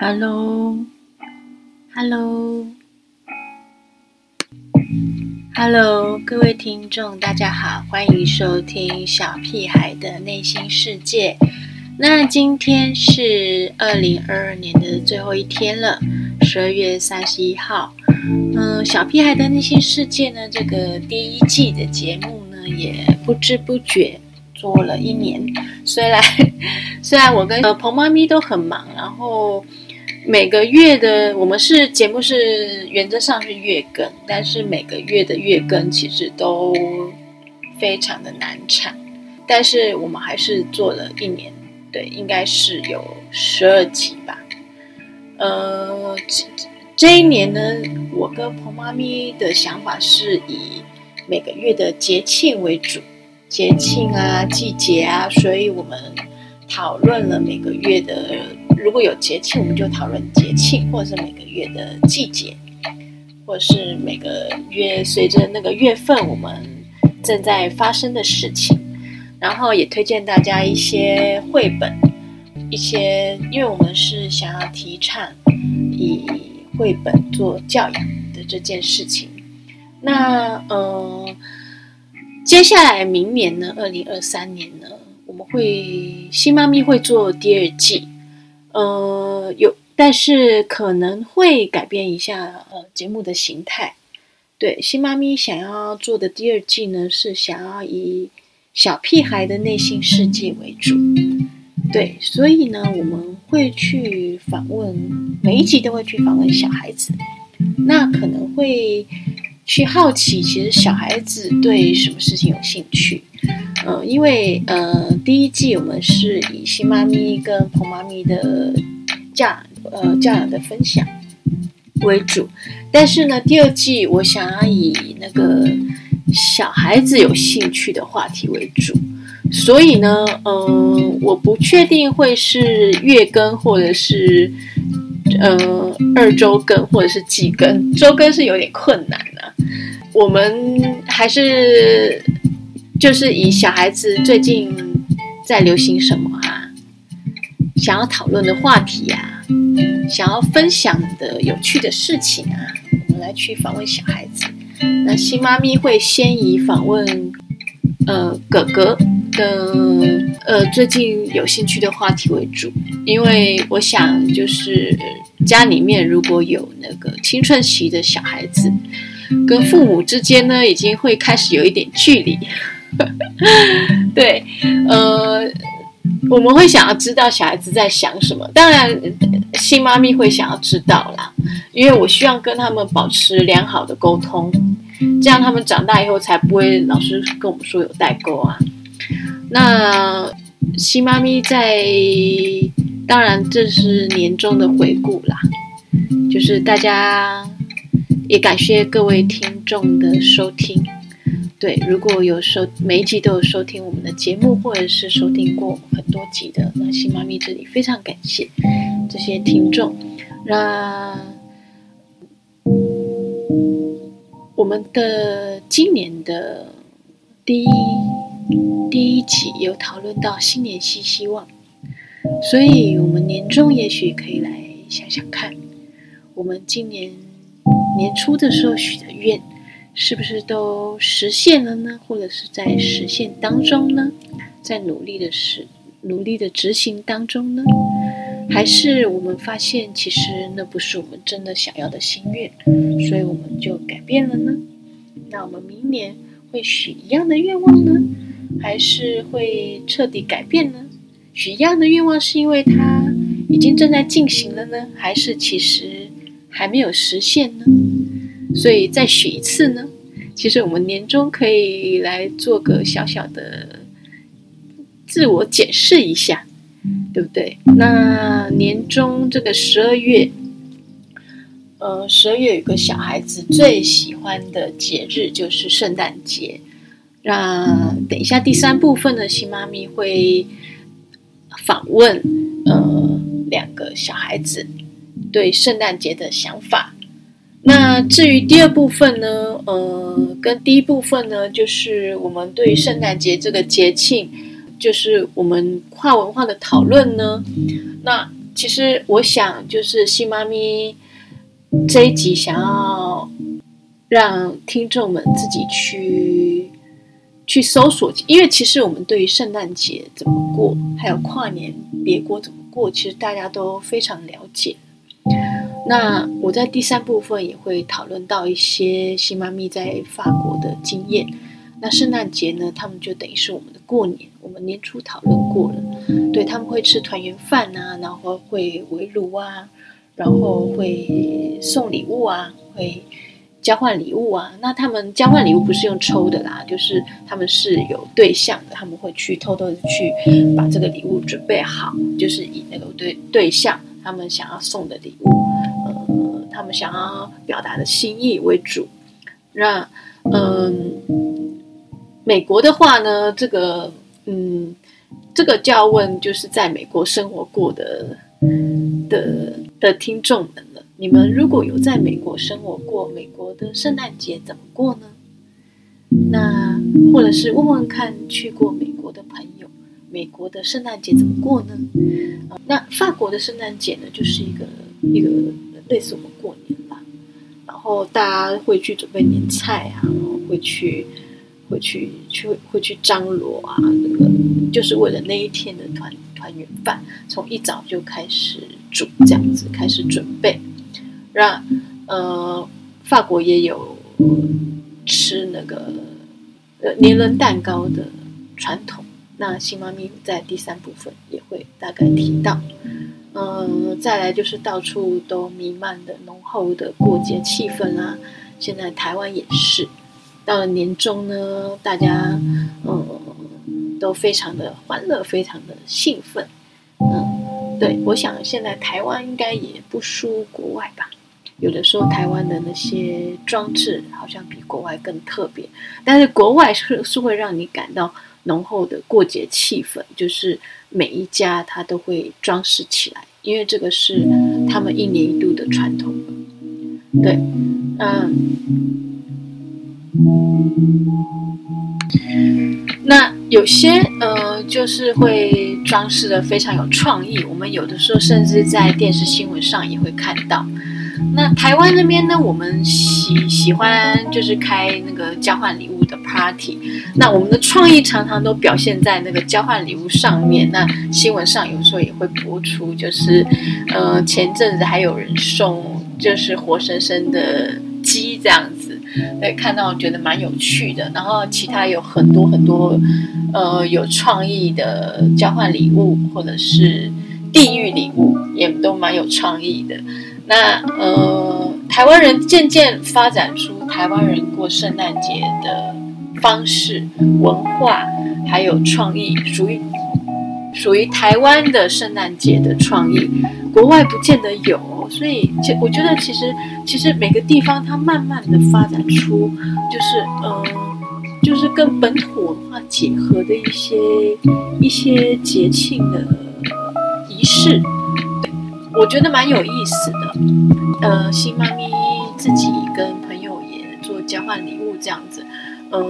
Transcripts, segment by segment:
Hello，Hello，Hello，各位听众，大家好，欢迎收听小屁孩的内心世界。那今天是二零二二年的最后一天了，十二月三十一号。嗯，小屁孩的内心世界呢，这个第一季的节目呢，也不知不觉做了一年。虽然 虽然我跟呃彭妈咪都很忙，然后。每个月的我们是节目是原则上是月更，但是每个月的月更其实都非常的难产，但是我们还是做了一年，对，应该是有十二集吧。呃，这这一年呢，我跟彭妈咪的想法是以每个月的节庆为主，节庆啊、季节啊，所以我们讨论了每个月的。如果有节庆，我们就讨论节庆，或者是每个月的季节，或者是每个月随着那个月份我们正在发生的事情。然后也推荐大家一些绘本，一些因为我们是想要提倡以绘本做教养的这件事情。那嗯，接下来明年呢，二零二三年呢，我们会新妈咪会做第二季。呃，有，但是可能会改变一下呃节目的形态。对，新妈咪想要做的第二季呢，是想要以小屁孩的内心世界为主。对，所以呢，我们会去访问，每一集都会去访问小孩子。那可能会去好奇，其实小孩子对什么事情有兴趣？嗯，因为呃，第一季我们是以新妈咪跟彭妈咪的教呃教养的分享为主，但是呢，第二季我想要以那个小孩子有兴趣的话题为主，所以呢，嗯，我不确定会是月更或者是呃二周更或者是季更，周更是有点困难，我们还是。就是以小孩子最近在流行什么啊，想要讨论的话题啊，想要分享的有趣的事情啊，我们来去访问小孩子。那新妈咪会先以访问呃哥哥的呃最近有兴趣的话题为主，因为我想就是家里面如果有那个青春期的小孩子，跟父母之间呢，已经会开始有一点距离。对，呃，我们会想要知道小孩子在想什么。当然，新妈咪会想要知道啦，因为我希望跟他们保持良好的沟通，这样他们长大以后才不会老是跟我们说有代沟啊。那新妈咪在，当然这是年终的回顾啦，就是大家也感谢各位听众的收听。对，如果有收每一集都有收听我们的节目，或者是收听过很多集的，那新妈咪这里非常感谢这些听众。那我们的今年的第一第一集有讨论到新年新希望，所以我们年终也许可以来想想看，我们今年年初的时候许的愿。是不是都实现了呢？或者是在实现当中呢？在努力的实努力的执行当中呢？还是我们发现其实那不是我们真的想要的心愿，所以我们就改变了呢？那我们明年会许一样的愿望呢？还是会彻底改变呢？许一样的愿望是因为它已经正在进行了呢？还是其实还没有实现呢？所以再许一次呢？其实我们年终可以来做个小小的自我检视一下，对不对？那年终这个十二月，呃，十二月有个小孩子最喜欢的节日就是圣诞节。那等一下第三部分的新妈咪会访问呃两个小孩子对圣诞节的想法。那至于第二部分呢？呃，跟第一部分呢，就是我们对圣诞节这个节庆，就是我们跨文化的讨论呢。那其实我想，就是新妈咪这一集想要让听众们自己去去搜索，因为其实我们对于圣诞节怎么过，还有跨年别过怎么过，其实大家都非常了解。那我在第三部分也会讨论到一些新妈咪在法国的经验。那圣诞节呢，他们就等于是我们的过年。我们年初讨论过了，对他们会吃团圆饭啊，然后会围炉啊，然后会送礼物啊，会交换礼物啊。那他们交换礼物不是用抽的啦，就是他们是有对象的，他们会去偷偷的去把这个礼物准备好，就是以那个对对象他们想要送的礼物，呃，他们想要表达的心意为主。那嗯。美国的话呢，这个嗯，这个就要问就是在美国生活过的的的听众们了。你们如果有在美国生活过，美国的圣诞节怎么过呢？那或者是问问看去过美国的朋友，美国的圣诞节怎么过呢？那法国的圣诞节呢，就是一个一个类似我们过年吧，然后大家会去准备年菜啊，会去。会去去会去张罗啊，那个就是为了那一天的团团圆饭，从一早就开始煮，这样子开始准备。让呃，法国也有吃那个呃年轮蛋糕的传统。那新妈咪在第三部分也会大概提到。嗯，再来就是到处都弥漫的浓厚的过节气氛啦。现在台湾也是。到了年终呢，大家嗯都非常的欢乐，非常的兴奋。嗯，对，我想现在台湾应该也不输国外吧。有的时候台湾的那些装置好像比国外更特别，但是国外是是会让你感到浓厚的过节气氛，就是每一家他都会装饰起来，因为这个是他们一年一度的传统。对，嗯。那有些呃，就是会装饰的非常有创意。我们有的时候甚至在电视新闻上也会看到。那台湾那边呢，我们喜喜欢就是开那个交换礼物的 party。那我们的创意常常都表现在那个交换礼物上面。那新闻上有时候也会播出，就是呃，前阵子还有人送就是活生生的鸡这样子。对，看到觉得蛮有趣的，然后其他有很多很多，呃，有创意的交换礼物，或者是地狱礼物，也都蛮有创意的。那呃，台湾人渐渐发展出台湾人过圣诞节的方式、文化，还有创意，属于属于台湾的圣诞节的创意，国外不见得有。所以，其我觉得，其实，其实每个地方它慢慢的发展出，就是，嗯，就是跟本土文化结合的一些一些节庆的仪式，我觉得蛮有意思的。呃，新妈咪自己跟朋友也做交换礼物这样子，呃，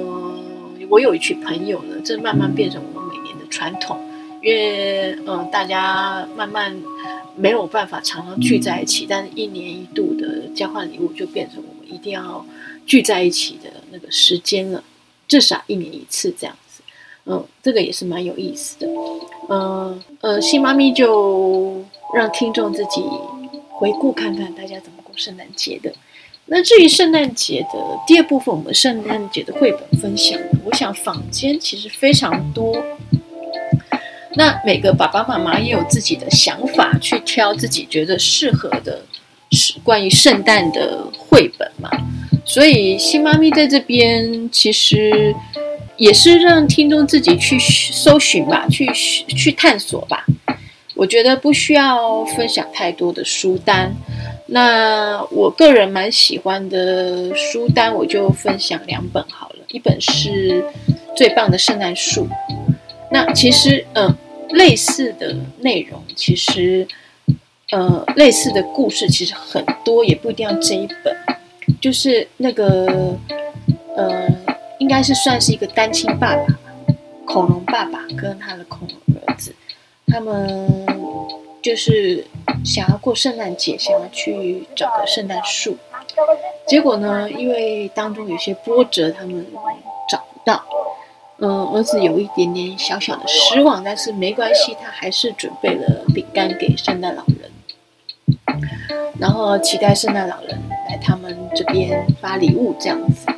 我有一群朋友呢，这慢慢变成我们每年的传统，因为，呃，大家慢慢。没有办法常常聚在一起，但是一年一度的交换礼物就变成我们一定要聚在一起的那个时间了，至少一年一次这样子。嗯，这个也是蛮有意思的。嗯呃，新妈咪就让听众自己回顾看看大家怎么过圣诞节的。那至于圣诞节的第二部分，我们圣诞节的绘本分享，我想坊间其实非常多。那每个爸爸妈妈也有自己的想法，去挑自己觉得适合的，是关于圣诞的绘本嘛？所以新妈咪在这边其实也是让听众自己去搜寻吧，去去探索吧。我觉得不需要分享太多的书单。那我个人蛮喜欢的书单，我就分享两本好了。一本是最棒的圣诞树。那其实，嗯，类似的内容，其实，呃，类似的故事其实很多，也不一定要这一本。就是那个，呃，应该是算是一个单亲爸爸，恐龙爸爸跟他的恐龙儿子，他们就是想要过圣诞节，想要去找个圣诞树，结果呢，因为当中有些波折，他们找不到。嗯，儿子有一点点小小的失望，但是没关系，他还是准备了饼干给圣诞老人，然后期待圣诞老人来他们这边发礼物这样子。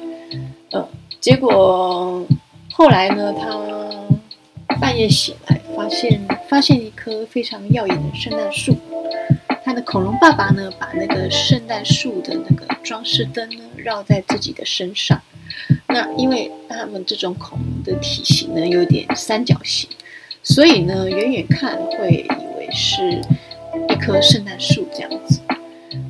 嗯，结果后来呢，他半夜醒来，发现发现一棵非常耀眼的圣诞树，他的恐龙爸爸呢，把那个圣诞树的那个装饰灯呢绕在自己的身上。那因为他们这种恐龙的体型呢有点三角形，所以呢远远看会以为是一棵圣诞树这样子。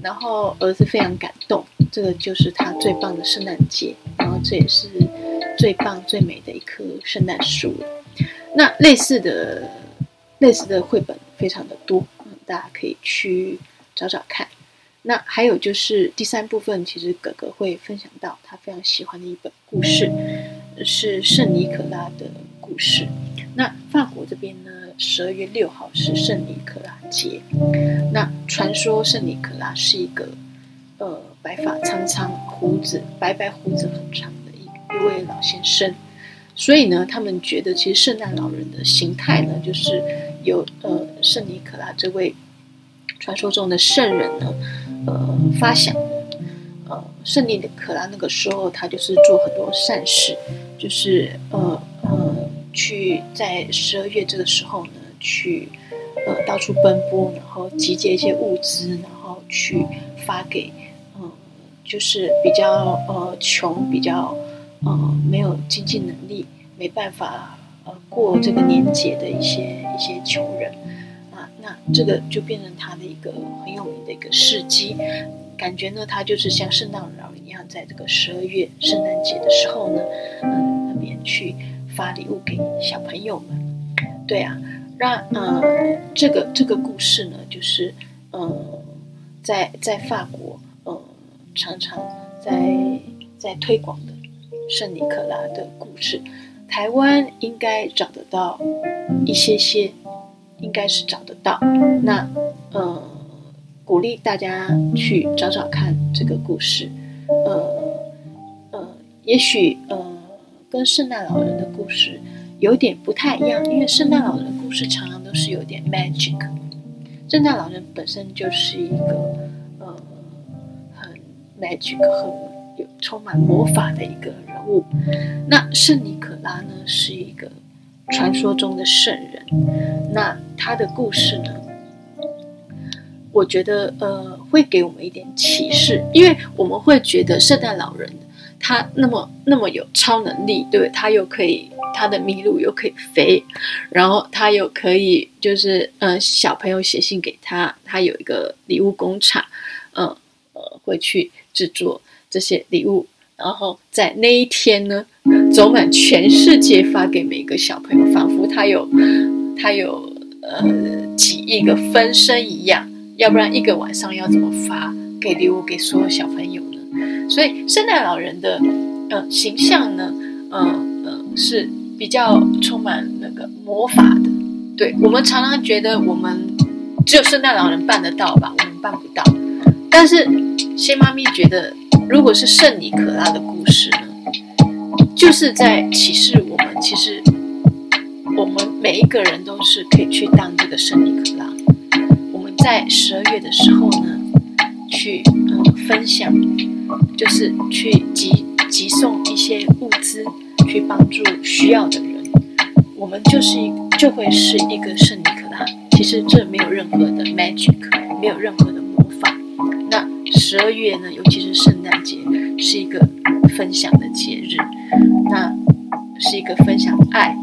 然后儿子非常感动，这个就是他最棒的圣诞节，然后这也是最棒最美的一棵圣诞树。那类似的类似的绘本非常的多，嗯，大家可以去找找看。那还有就是第三部分，其实哥哥会分享到他非常喜欢的一本故事，是圣尼可拉的故事。那法国这边呢，十二月六号是圣尼可拉节。那传说圣尼可拉是一个呃白发苍苍、胡子白白胡子很长的一一位老先生，所以呢，他们觉得其实圣诞老人的形态呢，就是有呃圣尼可拉这位传说中的圣人呢。呃，发想呃，圣尼的可拉那个时候，他就是做很多善事，就是呃呃，去在十二月这个时候呢，去呃到处奔波，然后集结一些物资，然后去发给嗯，就是比较呃穷、比较呃没有经济能力、没办法呃过这个年节的一些一些穷人啊。那这个就变成他的一个很有名的一个事迹，感觉呢，他就是像圣诞老人一样，在这个十二月圣诞节的时候呢，嗯，那边去发礼物给小朋友们。对啊，那嗯，这个这个故事呢，就是嗯，在在法国，嗯，常常在在推广的圣尼可拉的故事，台湾应该找得到一些些。应该是找得到，那呃，鼓励大家去找找看这个故事，呃呃，也许呃跟圣诞老人的故事有点不太一样，因为圣诞老人故事常常都是有点 magic，圣诞老人本身就是一个呃很 magic 很有充满魔法的一个人物，那圣尼可拉呢是一个。传说中的圣人，那他的故事呢？我觉得呃，会给我们一点启示，因为我们会觉得圣诞老人他那么那么有超能力，对？他又可以他的麋鹿又可以飞，然后他又可以就是呃，小朋友写信给他，他有一个礼物工厂，嗯呃，会去制作这些礼物。然后在那一天呢，走满全世界发给每个小朋友，仿佛他有他有呃几亿个分身一样。要不然一个晚上要怎么发给礼物给所有小朋友呢？所以圣诞老人的呃形象呢，呃呃是比较充满那个魔法的。对我们常常觉得我们只有圣诞老人办得到吧，我们办不到。但是新妈咪觉得。如果是圣尼可拉的故事呢，就是在启示我们，其实我们每一个人都是可以去当这个圣尼可拉。我们在十二月的时候呢，去嗯分享，就是去集集送一些物资，去帮助需要的人。我们就是一就会是一个圣尼可拉。其实这没有任何的 magic，没有任何的。十二月呢，尤其是圣诞节，是一个分享的节日。那是一个分享爱，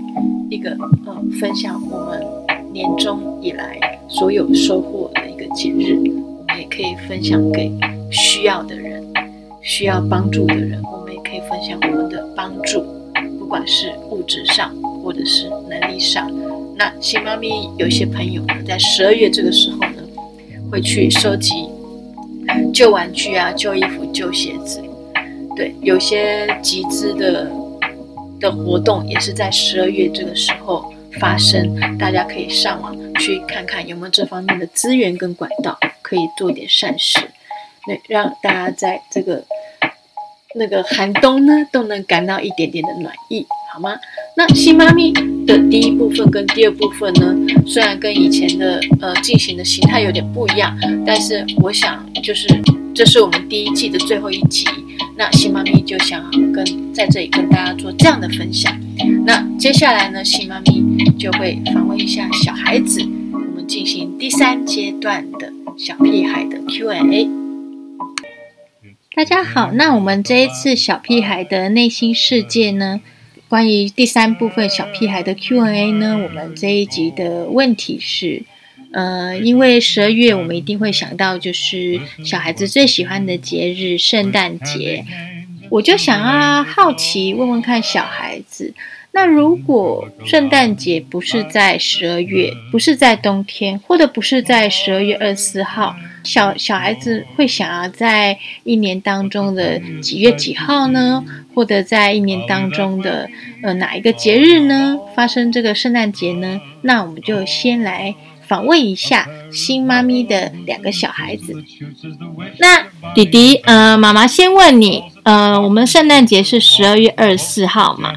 一个呃分享我们年终以来所有收获的一个节日。我们也可以分享给需要的人，需要帮助的人。我们也可以分享我们的帮助，不管是物质上或者是能力上。那新妈咪有一些朋友呢，在十二月这个时候呢，会去收集。旧玩具啊，旧衣服、旧鞋子，对，有些集资的的活动也是在十二月这个时候发生，大家可以上网去看看有没有这方面的资源跟管道，可以做点善事，那让大家在这个那个寒冬呢都能感到一点点的暖意，好吗？那新妈咪的第一部分跟第二部分呢，虽然跟以前的呃进行的形态有点不一样，但是我想就是这是我们第一季的最后一集，那新妈咪就想跟在这里跟大家做这样的分享。那接下来呢，新妈咪就会访问一下小孩子，我们进行第三阶段的小屁孩的 Q&A。大家好，那我们这一次小屁孩的内心世界呢，关于第三部分小屁孩的 Q&A 呢，我们这一集的问题是，呃，因为十二月我们一定会想到就是小孩子最喜欢的节日圣诞节。我就想啊，好奇问问看小孩子，那如果圣诞节不是在十二月，不是在冬天，或者不是在十二月二十四号，小小孩子会想要在一年当中的几月几号呢？或者在一年当中的呃哪一个节日呢？发生这个圣诞节呢？那我们就先来。访问一下新妈咪的两个小孩子。那弟弟，呃，妈妈先问你，呃，我们圣诞节是十二月二十四号嘛？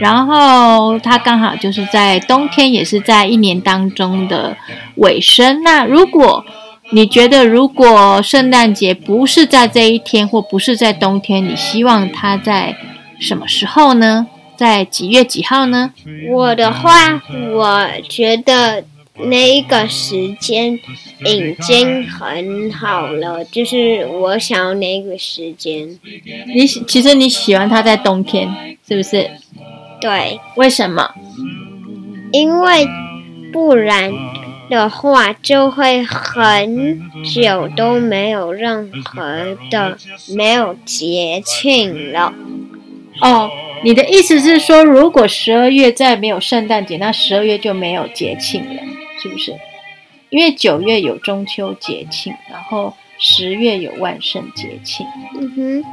然后他刚好就是在冬天，也是在一年当中的尾声。那如果你觉得，如果圣诞节不是在这一天，或不是在冬天，你希望它在什么时候呢？在几月几号呢？我的话，我觉得。那一个时间已经很好了，就是我想要那个时间。你其实你喜欢它在冬天，是不是？对。为什么？因为不然的话就会很久都没有任何的没有节庆了。哦，你的意思是说，如果十二月再没有圣诞节，那十二月就没有节庆了？是不是？因为九月有中秋节庆，然后十月有万圣节庆。嗯哼。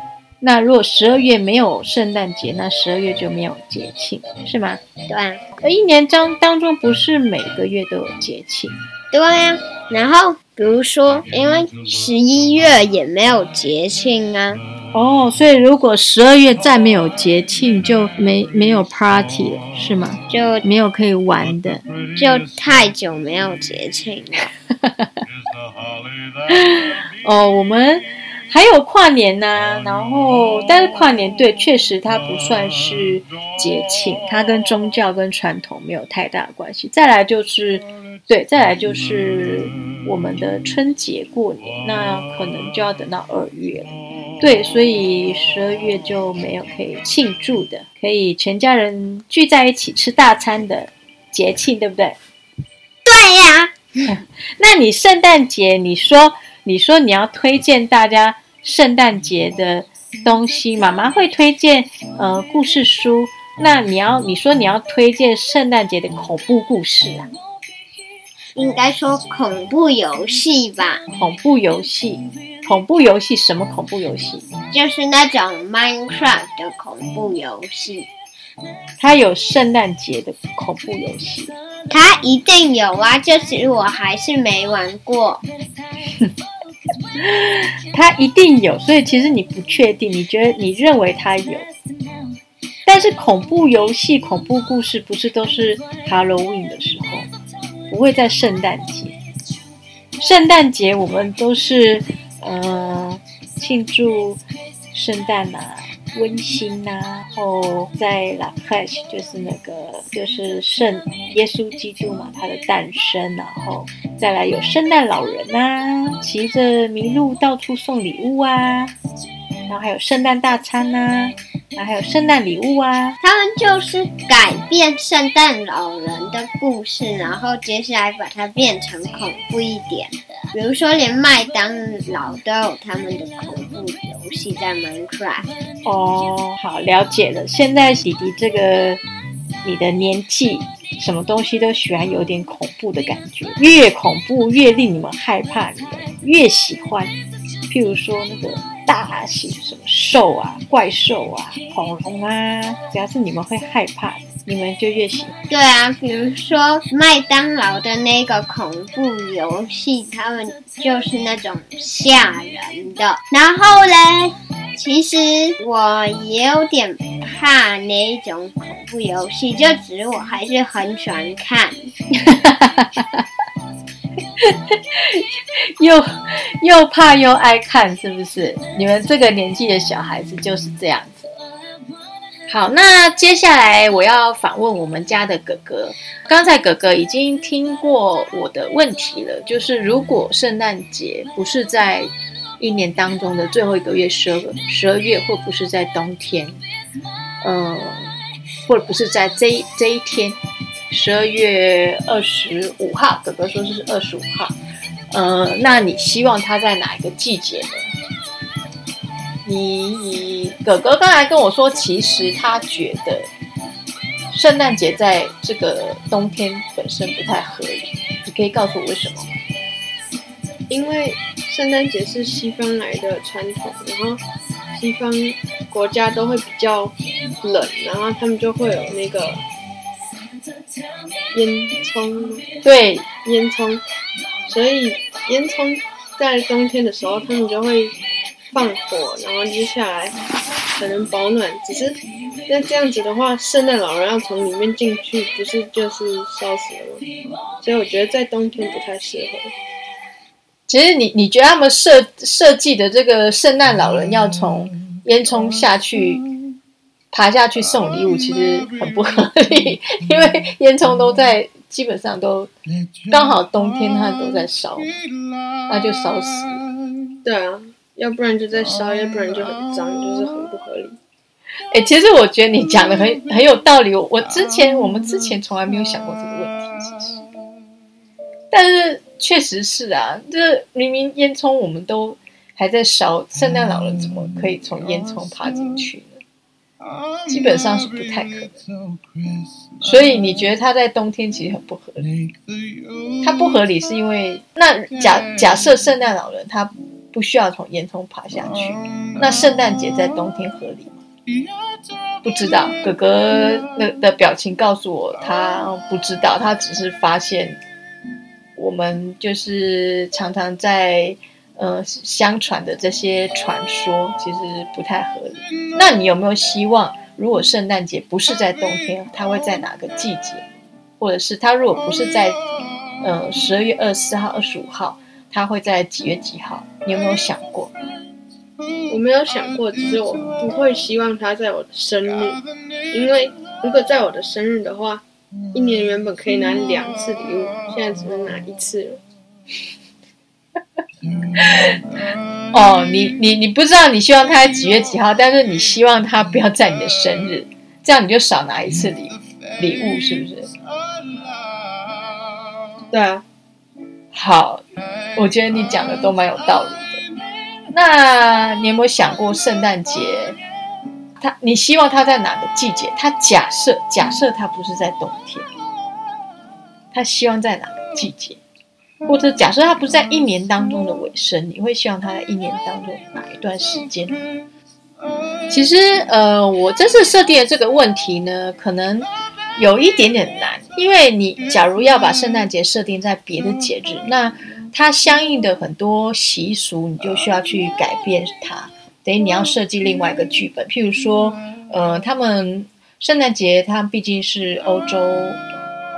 那如果十二月没有圣诞节，那十二月就没有节庆，是吗？对。而一年当当中不是每个月都有节庆？对呀。然后比如说，因为十一月也没有节庆啊。哦，所以如果十二月再没有节庆，就没没有 party 了，是吗？就没有可以玩的，就太久没有节庆了。哦，我们还有跨年呐，然后但是跨年对，确实它不算是节庆，它跟宗教跟传统没有太大的关系。再来就是对，再来就是我们的春节过年，那可能就要等到二月了。对，所以十二月就没有可以庆祝的，可以全家人聚在一起吃大餐的节庆，对不对？对呀。那你圣诞节，你说你说你要推荐大家圣诞节的东西，妈妈会推荐呃故事书。那你要你说你要推荐圣诞节的恐怖故事啊？应该说恐怖游戏吧？恐怖游戏。恐怖游戏什么恐怖游戏？就是那种 Minecraft 的恐怖游戏。它有圣诞节的恐怖游戏？它一定有啊，就是我还是没玩过。他一定有，所以其实你不确定，你觉得你认为他有，但是恐怖游戏、恐怖故事不是都是 Halloween 的时候，不会在圣诞节。圣诞节我们都是。呃，庆祝圣诞呐，温馨呐，然后在 La Crèche 就是那个就是圣耶稣基督嘛，他的诞生，然后再来有圣诞老人呐，骑着麋鹿到处送礼物啊，然后还有圣诞大餐呐。然后还有圣诞礼物啊！他们就是改变圣诞老人的故事，然后接下来把它变成恐怖一点的。比如说，连麦当劳都有他们的恐怖游戏在 Minecraft。哦，哦好了解了。现在弟弟这个你的年纪，什么东西都喜欢有点恐怖的感觉，越恐怖越令你们害怕，你们越喜欢。譬如说那个。大型什么兽啊、怪兽啊、恐龙啊，只要是你们会害怕，你们就越喜欢。对啊，比如说麦当劳的那个恐怖游戏，他们就是那种吓人的。然后嘞，其实我也有点怕那种恐怖游戏，就只是我还是很喜欢看。又又怕又爱看，是不是？你们这个年纪的小孩子就是这样子。好，那接下来我要访问我们家的哥哥。刚才哥哥已经听过我的问题了，就是如果圣诞节不是在一年当中的最后一个月，十二十二月，或不是在冬天，嗯，或者不是在这这一天，十二月二十五号，哥哥说是二十五号，呃，那你希望他在哪一个季节呢？你哥哥刚才跟我说，其实他觉得圣诞节在这个冬天本身不太合理。你可以告诉我为什么吗？因为圣诞节是西方来的传统，然后西方国家都会比较冷，然后他们就会有那个烟囱，对，烟囱，所以烟囱在冬天的时候，他们就会。放火，然后接下来可能保暖。只是那这样子的话，圣诞老人要从里面进去，不是就是烧死了吗？所以我觉得在冬天不太适合。其实你你觉得他们设设计的这个圣诞老人要从烟囱下去爬下去送礼物，其实很不合理，因为烟囱都在基本上都刚好冬天它都在烧，那就烧死。对啊。要不然就在烧，要不然就很脏，就是很不合理。哎，其实我觉得你讲的很很有道理。我之前我们之前从来没有想过这个问题，其实，但是确实是啊，这明明烟囱我们都还在烧，圣诞老人怎么可以从烟囱爬进去呢？基本上是不太可能。所以你觉得他在冬天其实很不合理？他不合理是因为那假假设圣诞老人他。不需要从烟囱爬下去。那圣诞节在冬天合理吗？不知道。哥哥的的表情告诉我，他不知道。他只是发现我们就是常常在呃相传的这些传说，其实不太合理。那你有没有希望，如果圣诞节不是在冬天，它会在哪个季节？或者是它如果不是在呃十二月二十四号、二十五号？它会在几月几号？你有没有想过？我没有想过，只是我不会希望它在我的生日，因为如果在我的生日的话，一年原本可以拿两次礼物，现在只能拿一次了。哦，你你你不知道你希望他在几月几号，但是你希望他不要在你的生日，这样你就少拿一次礼礼物，是不是？对啊。好。我觉得你讲的都蛮有道理的。那你有没有想过圣诞节？他你希望他在哪个季节？他假设假设他不是在冬天，他希望在哪个季节？或者假设他不是在一年当中的尾声，你会希望他在一年当中哪一段时间？其实，呃，我这次设定的这个问题呢，可能有一点点难，因为你假如要把圣诞节设定在别的节日，那它相应的很多习俗，你就需要去改变它，等于你要设计另外一个剧本。譬如说，呃，他们圣诞节，它毕竟是欧洲，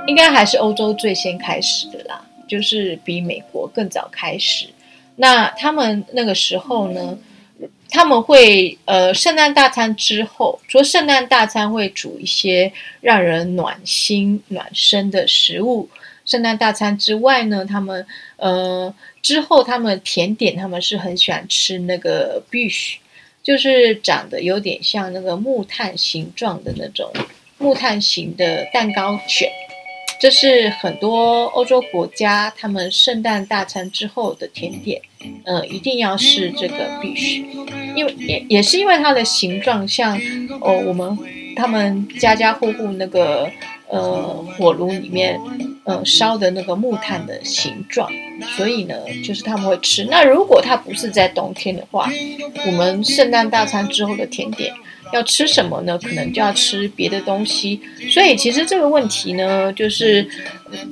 应该还是欧洲最先开始的啦，就是比美国更早开始。那他们那个时候呢，他们会呃，圣诞大餐之后，除了圣诞大餐会煮一些让人暖心暖身的食物。圣诞大餐之外呢，他们呃之后他们甜点他们是很喜欢吃那个 bish，就是长得有点像那个木炭形状的那种木炭型的蛋糕卷，这是很多欧洲国家他们圣诞大餐之后的甜点，呃一定要是这个 bish，因为也也是因为它的形状像哦我们他们家家户户那个呃火炉里面。呃，烧的那个木炭的形状，所以呢，就是他们会吃。那如果它不是在冬天的话，我们圣诞大餐之后的甜点要吃什么呢？可能就要吃别的东西。所以其实这个问题呢，就是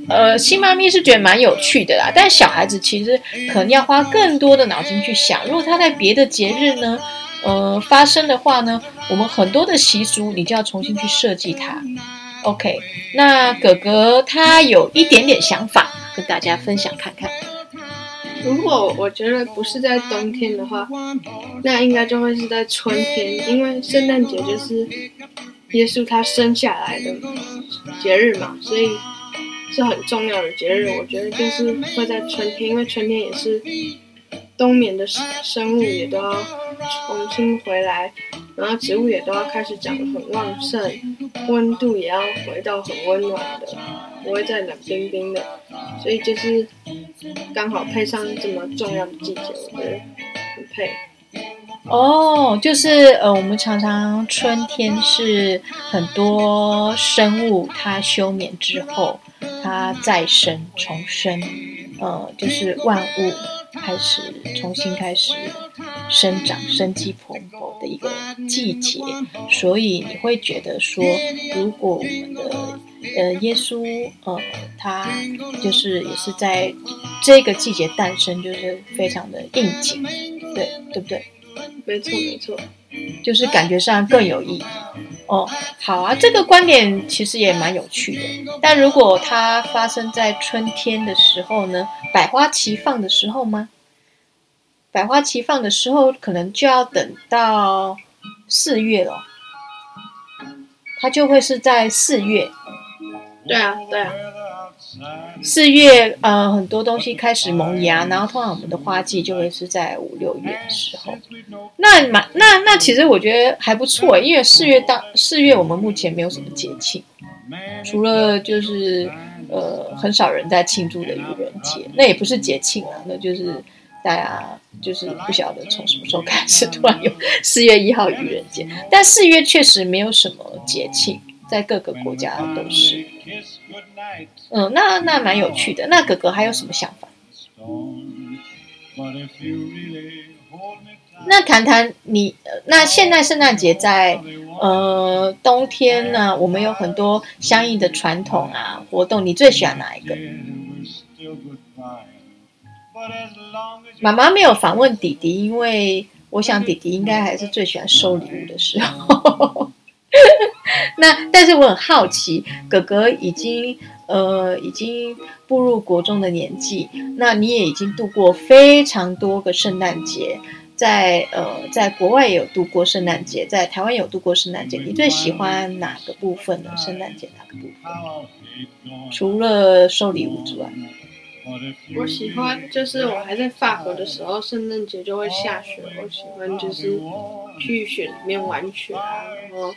呃，新妈咪是觉得蛮有趣的啦。但小孩子其实可能要花更多的脑筋去想，如果他在别的节日呢，呃，发生的话呢，我们很多的习俗你就要重新去设计它。OK，那哥哥他有一点点想法跟大家分享看看。如果我觉得不是在冬天的话，那应该就会是在春天，因为圣诞节就是耶稣他生下来的节日嘛，所以是很重要的节日。我觉得就是会在春天，因为春天也是冬眠的生物也都要重新回来。然后植物也都要开始长得很旺盛，温度也要回到很温暖的，不会再冷冰冰的，所以就是刚好配上这么重要的季节，我觉得很配。哦，就是呃，我们常常春天是很多生物它休眠之后，它再生重生，呃，就是万物开始重新开始。生长、生机蓬勃的一个季节，所以你会觉得说，如果我们的呃耶稣呃他就是也是在这个季节诞生，就是非常的应景，对对不对？没错没错，就是感觉上更有意义哦。好啊，这个观点其实也蛮有趣的。但如果它发生在春天的时候呢？百花齐放的时候吗？百花齐放的时候，可能就要等到四月了。它就会是在四月。对啊，对啊。四月，呃，很多东西开始萌芽，然后通常我们的花季就会是在五六月的时候。那蛮那那其实我觉得还不错，因为四月当四月我们目前没有什么节庆，除了就是呃很少人在庆祝的愚人节，那也不是节庆啊，那就是。大家就是不晓得从什么时候开始突然有四月一号愚人节，但四月确实没有什么节庆，在各个国家都是。嗯，那那蛮有趣的。那哥哥还有什么想法？那谈谈你，那现在圣诞节在呃冬天呢？我们有很多相应的传统啊活动，你最喜欢哪一个？妈妈没有访问弟弟，因为我想弟弟应该还是最喜欢收礼物的时候。那但是我很好奇，哥哥已经呃已经步入国中的年纪，那你也已经度过非常多个圣诞节，在呃在国外也有度过圣诞节，在台湾有度过圣诞节，你最喜欢哪个部分呢？圣诞节哪个部分？除了收礼物之外。我喜欢，就是我还在法国的时候，圣诞节就会下雪。我喜欢就是去雪里面玩雪啊，然后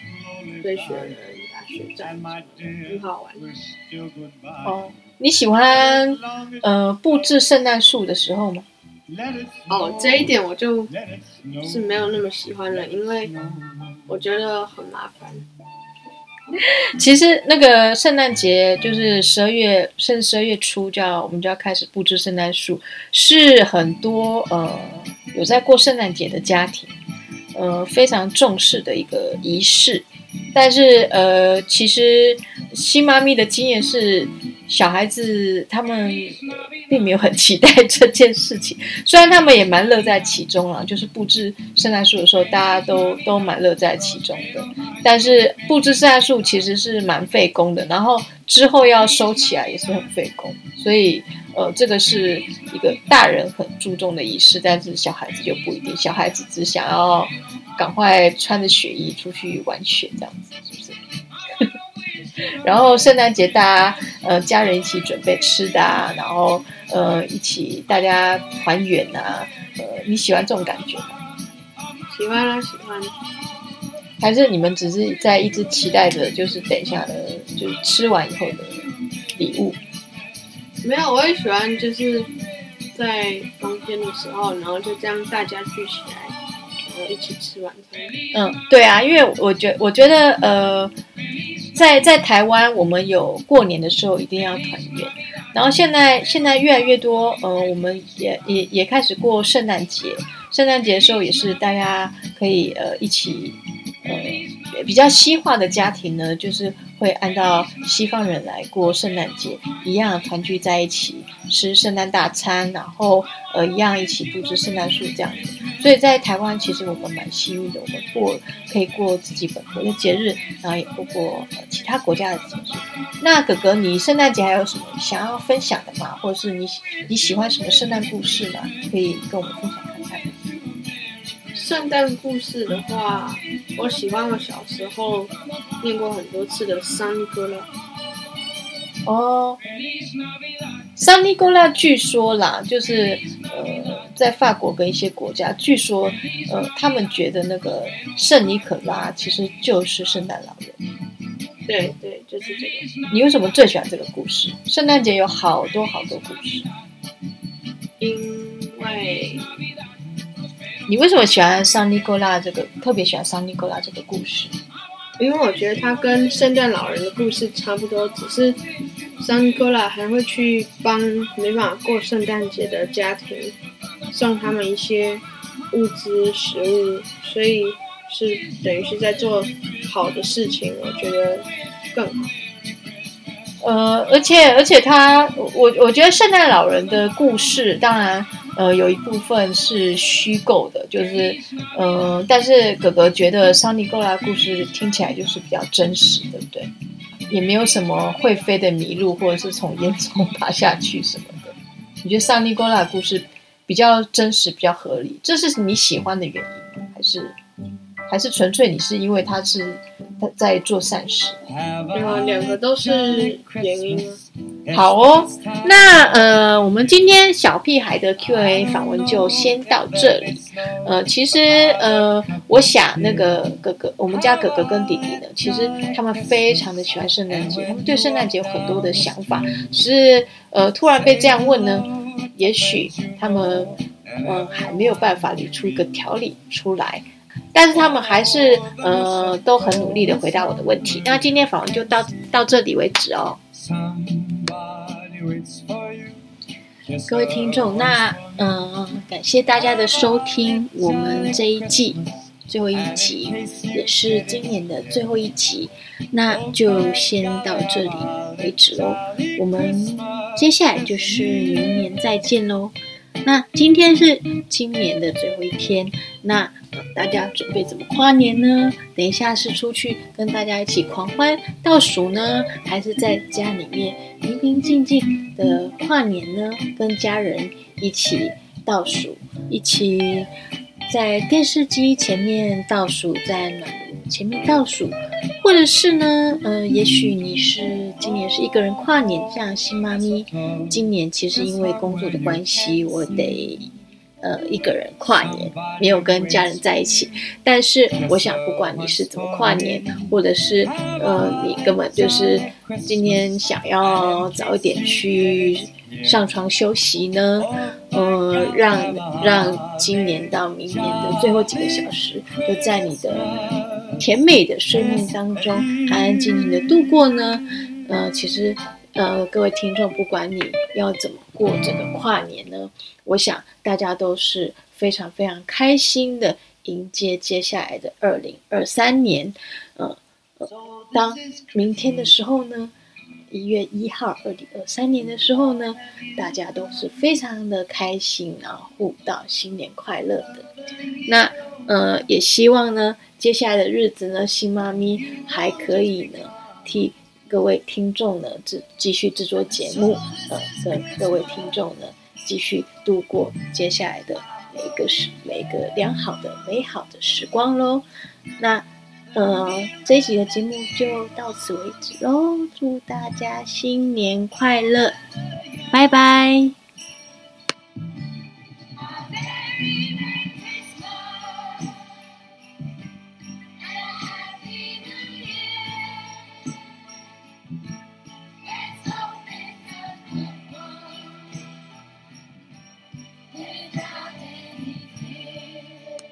堆雪人、打雪仗，很好玩。哦，你喜欢呃布置圣诞树的时候吗？哦，这一点我就是没有那么喜欢了，因为我觉得很麻烦。其实那个圣诞节就是十二月，甚至十二月初就要我们就要开始布置圣诞树，是很多呃有在过圣诞节的家庭，呃非常重视的一个仪式。但是呃，其实新妈咪的经验是。小孩子他们并没有很期待这件事情，虽然他们也蛮乐在其中了，就是布置圣诞树的时候，大家都都蛮乐在其中的。但是布置圣诞树其实是蛮费工的，然后之后要收起来也是很费工，所以呃，这个是一个大人很注重的仪式，但是小孩子就不一定，小孩子只想要赶快穿着雪衣出去玩雪这样子，是不是？然后圣诞节大家呃家人一起准备吃的啊，然后呃一起大家团圆啊，呃你喜欢这种感觉吗？喜欢啊，喜欢。还是你们只是在一直期待着，就是等一下的，就是吃完以后的礼物？没有，我也喜欢，就是在冬天的时候，然后就这样大家聚起来，然后一起吃晚餐。嗯，对啊，因为我觉我觉得呃。在在台湾，我们有过年的时候一定要团圆，然后现在现在越来越多，呃，我们也也也开始过圣诞节，圣诞节的时候也是大家可以呃一起呃比较西化的家庭呢，就是会按照西方人来过圣诞节，一样团聚在一起吃圣诞大餐，然后呃一样一起布置圣诞树这样子。所以在台湾，其实我们蛮幸运的，我们过可以过自己本国的节日，然后也过过呃其他国家的节日。那哥哥，你圣诞节还有什么想要分享的吗？或者是你你喜欢什么圣诞故事吗？可以跟我们分享看看。圣诞故事的话，我喜欢我小时候念过很多次的《桑尼哥拉》。哦，桑尼哥拉据说啦，就是呃，在法国跟一些国家，据说呃，他们觉得那个圣尼可拉其实就是圣诞老人。对对，就是这个。你为什么最喜欢这个故事？圣诞节有好多好多故事，因为你为什么喜欢桑尼哥拉这个？特别喜欢桑尼哥拉这个故事？因为我觉得它跟圣诞老人的故事差不多，只是桑尼哥拉还会去帮没办法过圣诞节的家庭送他们一些物资、食物，所以是等于是在做好的事情。我觉得更好。呃，而且而且他，我我觉得圣诞老人的故事，当然。呃，有一部分是虚构的，就是，呃，但是哥哥觉得桑尼哥拉故事听起来就是比较真实，对不对？也没有什么会飞的麋鹿，或者是从烟囱爬下去什么的。你觉得桑尼哥拉故事比较真实，比较合理？这是你喜欢的原因，还是还是纯粹你是因为他是他在做善事？对啊，两个都是原因。好哦，那呃，我们今天小屁孩的 Q&A 访问就先到这里。呃，其实呃，我想那个哥哥，我们家哥哥跟弟弟呢，其实他们非常的喜欢圣诞节，他们对圣诞节有很多的想法。是呃，突然被这样问呢，也许他们嗯还没有办法理出一个条理出来，但是他们还是呃都很努力的回答我的问题。那今天访问就到到这里为止哦。各位听众，那嗯，感谢大家的收听，我们这一季最后一集，也是今年的最后一集，那就先到这里为止喽。我们接下来就是明年再见喽。那今天是今年的最后一天，那大家准备怎么跨年呢？等一下是出去跟大家一起狂欢倒数呢，还是在家里面平平静静的跨年呢？跟家人一起倒数，一起在电视机前面倒数，在暖炉前面倒数。或者是呢，呃，也许你是今年是一个人跨年，像新妈咪，今年其实因为工作的关系，我得呃一个人跨年，没有跟家人在一起。但是我想，不管你是怎么跨年，或者是呃你根本就是今天想要早一点去上床休息呢，呃，让让今年到明年的最后几个小时就在你的。甜美的生命当中，安安静静的度过呢？呃，其实，呃，各位听众，不管你要怎么过这个跨年呢，我想大家都是非常非常开心的迎接接下来的二零二三年。呃，当明天的时候呢，一月一号，二零二三年的时候呢，大家都是非常的开心，然后互道新年快乐的。那，呃，也希望呢。接下来的日子呢，新妈咪还可以呢，替各位听众呢制继续制作节目，呃，跟各位听众呢继续度过接下来的每一个时每一个良好的美好的时光喽。那呃，这一集的节目就到此为止喽，祝大家新年快乐，拜拜。